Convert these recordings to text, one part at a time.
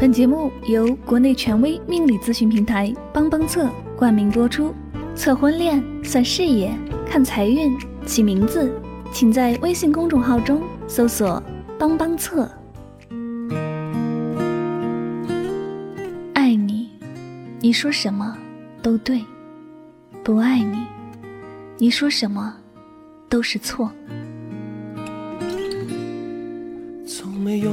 本节目由国内权威命理咨询平台帮帮测冠名播出。测婚恋、算事业、看财运、起名字，请在微信公众号中搜索“帮帮测”。爱你，你说什么都对；不爱你，你说什么都是错。从没有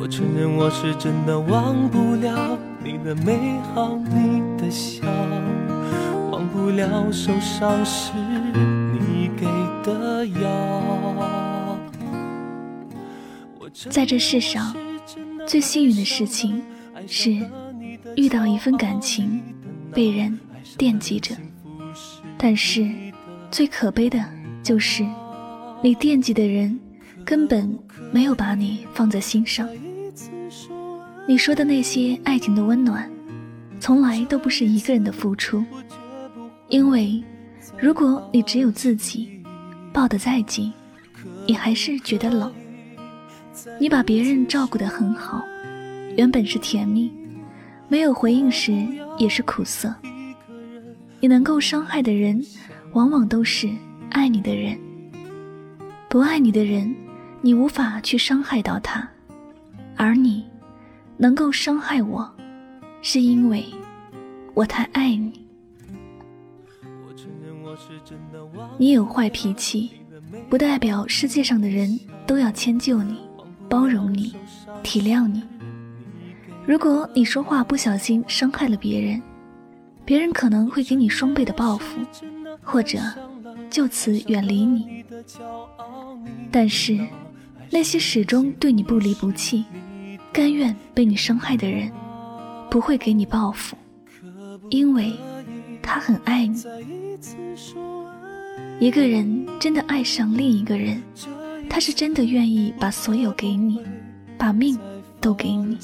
我承认我是真的忘不了你的美好，你的笑。忘不了受伤时你给的药。在这世上，最幸运的事情是遇到一份感情，被人惦记着。但是，最可悲的就是，你惦记的人根本没有把你放在心上。你说的那些爱情的温暖，从来都不是一个人的付出。因为，如果你只有自己，抱得再紧，你还是觉得冷。你把别人照顾得很好，原本是甜蜜，没有回应时也是苦涩。你能够伤害的人，往往都是爱你的人。不爱你的人，你无法去伤害到他，而你，能够伤害我，是因为我太爱你。你有坏脾气，不代表世界上的人都要迁就你、包容你、体谅你。如果你说话不小心伤害了别人，别人可能会给你双倍的报复，或者就此远离你。但是，那些始终对你不离不弃、甘愿被你伤害的人，不会给你报复，因为他很爱你。一个人真的爱上另一个人，他是真的愿意把所有给你，把命都给你。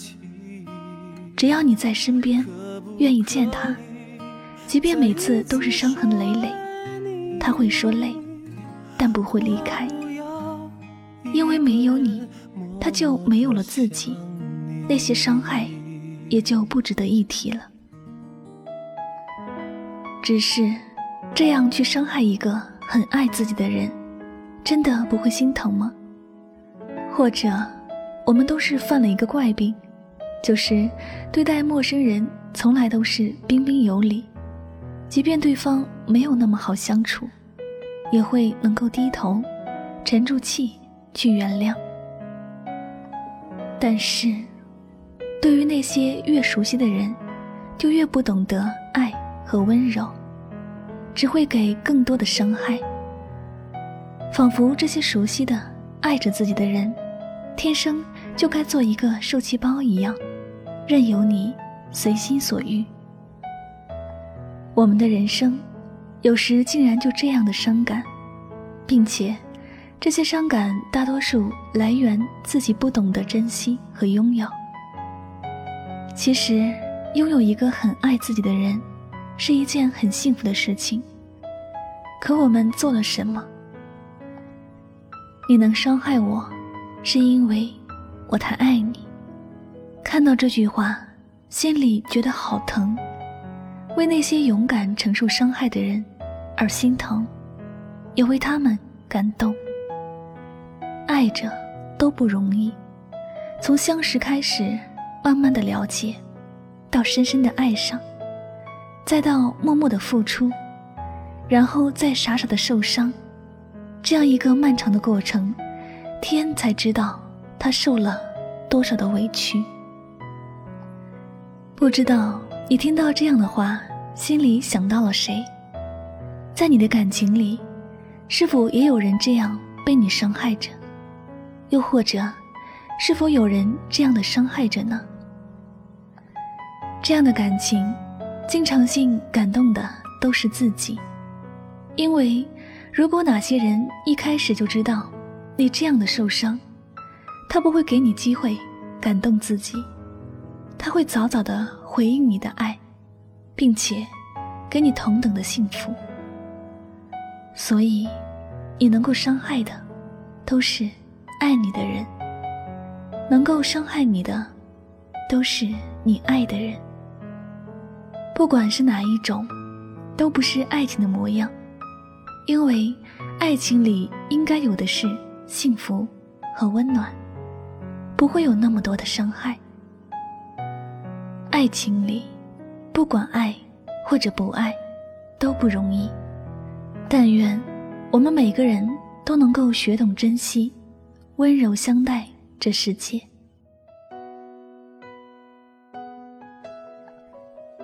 只要你在身边，愿意见他，即便每次都是伤痕累累，他会说累，但不会离开，因为没有你，他就没有了自己，那些伤害也就不值得一提了。只是这样去伤害一个。很爱自己的人，真的不会心疼吗？或者，我们都是犯了一个怪病，就是对待陌生人从来都是彬彬有礼，即便对方没有那么好相处，也会能够低头，沉住气去原谅。但是，对于那些越熟悉的人，就越不懂得爱和温柔。只会给更多的伤害，仿佛这些熟悉的、爱着自己的人，天生就该做一个受气包一样，任由你随心所欲。我们的人生，有时竟然就这样的伤感，并且，这些伤感大多数来源自己不懂得珍惜和拥有。其实，拥有一个很爱自己的人。是一件很幸福的事情。可我们做了什么？你能伤害我，是因为我太爱你。看到这句话，心里觉得好疼，为那些勇敢承受伤害的人而心疼，也为他们感动。爱着都不容易，从相识开始，慢慢的了解，到深深的爱上。再到默默的付出，然后再傻傻的受伤，这样一个漫长的过程，天才知道他受了多少的委屈。不知道你听到这样的话，心里想到了谁？在你的感情里，是否也有人这样被你伤害着？又或者，是否有人这样的伤害着呢？这样的感情，经常性感动的都是自己，因为如果哪些人一开始就知道你这样的受伤，他不会给你机会感动自己，他会早早的回应你的爱，并且给你同等的幸福。所以，你能够伤害的，都是爱你的人；能够伤害你的，都是你爱的人。不管是哪一种，都不是爱情的模样，因为爱情里应该有的是幸福和温暖，不会有那么多的伤害。爱情里，不管爱或者不爱，都不容易。但愿我们每个人都能够学懂珍惜，温柔相待这世界。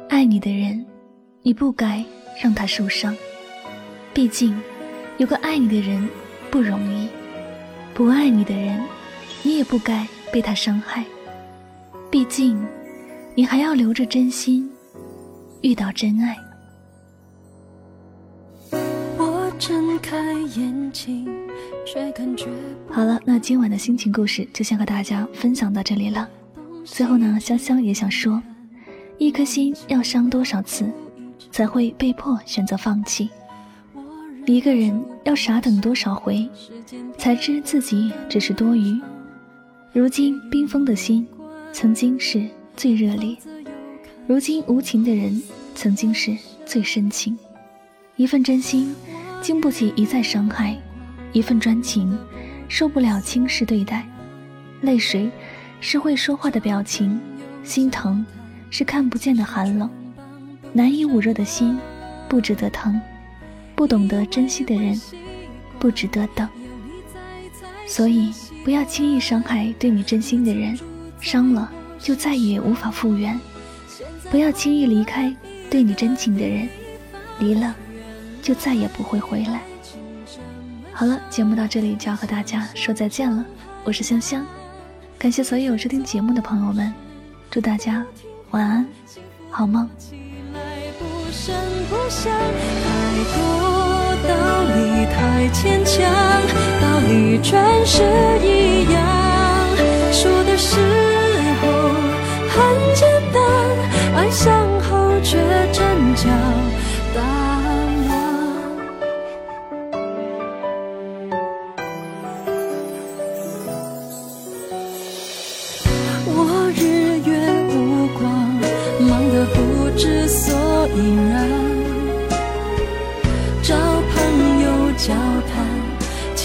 爱你的人，你不该让他受伤。毕竟，有个爱你的人不容易；不爱你的人，你也不该被他伤害。毕竟，你还要留着真心，遇到真爱。好了，那今晚的心情故事就先和大家分享到这里了。最后呢，香香也想说。一颗心要伤多少次，才会被迫选择放弃？一个人要傻等多少回，才知自己只是多余？如今冰封的心，曾经是最热烈；如今无情的人，曾经是最深情。一份真心，经不起一再伤害；一份专情，受不了轻视对待。泪水，是会说话的表情；心疼。是看不见的寒冷，难以捂热的心，不值得疼；不懂得珍惜的人，不值得等。所以，不要轻易伤害对你真心的人，伤了就再也无法复原；不要轻易离开对你真情的人，离了就再也不会回来。好了，节目到这里就要和大家说再见了。我是香香，感谢所有收听节目的朋友们，祝大家。晚安，好梦。太牵强，道理全是一样。说的时候很简单，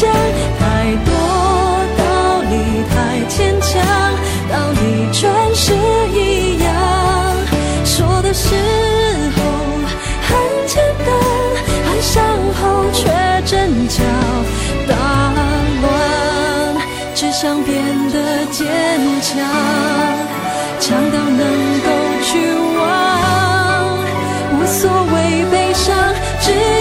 不响。太多道理太牵强，道理全是一样。说的时候很简单，爱上后却真假大乱。只想变得坚强，强到能够去忘，无所谓。只要学